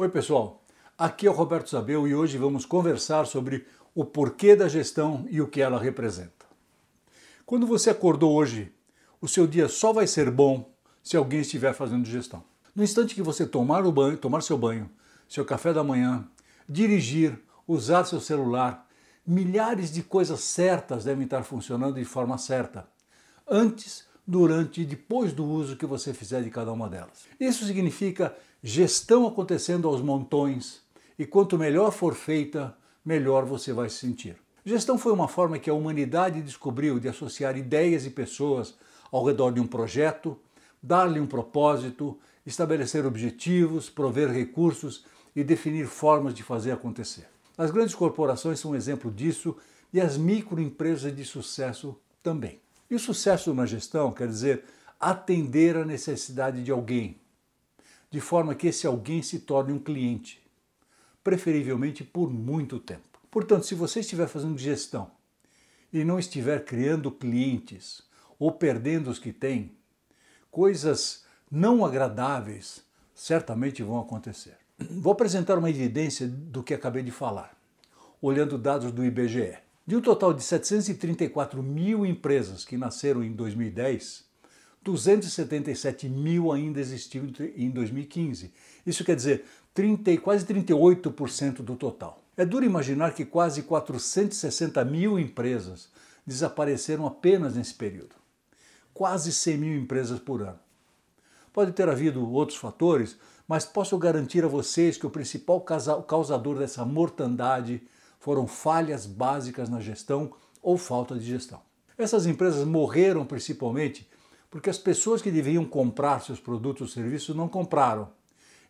Oi, pessoal. Aqui é o Roberto Zabel e hoje vamos conversar sobre o porquê da gestão e o que ela representa. Quando você acordou hoje, o seu dia só vai ser bom se alguém estiver fazendo gestão. No instante que você tomar o banho, tomar seu banho, seu café da manhã, dirigir, usar seu celular, milhares de coisas certas devem estar funcionando de forma certa. Antes, durante e depois do uso que você fizer de cada uma delas. Isso significa gestão acontecendo aos montões e quanto melhor for feita, melhor você vai se sentir. Gestão foi uma forma que a humanidade descobriu de associar ideias e pessoas ao redor de um projeto, dar-lhe um propósito, estabelecer objetivos, prover recursos e definir formas de fazer acontecer. As grandes corporações são um exemplo disso e as microempresas de sucesso também. E o sucesso na gestão quer dizer atender a necessidade de alguém, de forma que esse alguém se torne um cliente, preferivelmente por muito tempo. Portanto, se você estiver fazendo gestão e não estiver criando clientes ou perdendo os que tem, coisas não agradáveis certamente vão acontecer. Vou apresentar uma evidência do que acabei de falar, olhando dados do IBGE. De um total de 734 mil empresas que nasceram em 2010, 277 mil ainda existiam em 2015. Isso quer dizer 30, quase 38% do total. É duro imaginar que quase 460 mil empresas desapareceram apenas nesse período. Quase 100 mil empresas por ano. Pode ter havido outros fatores, mas posso garantir a vocês que o principal causador dessa mortandade foram falhas básicas na gestão ou falta de gestão. Essas empresas morreram principalmente porque as pessoas que deviam comprar seus produtos ou serviços não compraram.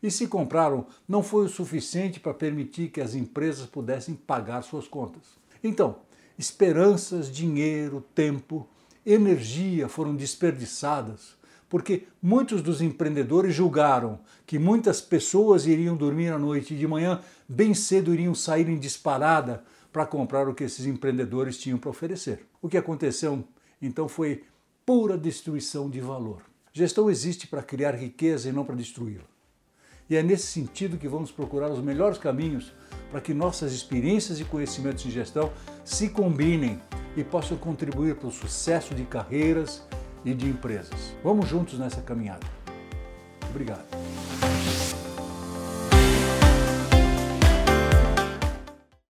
E se compraram, não foi o suficiente para permitir que as empresas pudessem pagar suas contas. Então, esperanças, dinheiro, tempo, energia foram desperdiçadas porque muitos dos empreendedores julgaram que muitas pessoas iriam dormir à noite e de manhã bem cedo iriam sair em disparada para comprar o que esses empreendedores tinham para oferecer. O que aconteceu então foi pura destruição de valor. Gestão existe para criar riqueza e não para destruí-la. E é nesse sentido que vamos procurar os melhores caminhos para que nossas experiências e conhecimentos em gestão se combinem e possam contribuir para o sucesso de carreiras e de empresas. Vamos juntos nessa caminhada. Obrigado.